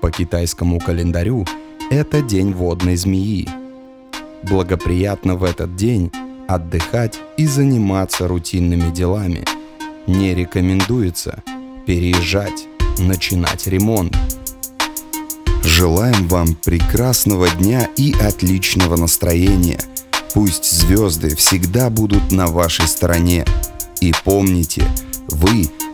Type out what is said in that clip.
по китайскому календарю это день водной змеи. Благоприятно в этот день отдыхать и заниматься рутинными делами. Не рекомендуется переезжать, начинать ремонт. Желаем вам прекрасного дня и отличного настроения. Пусть звезды всегда будут на вашей стороне. И помните, вы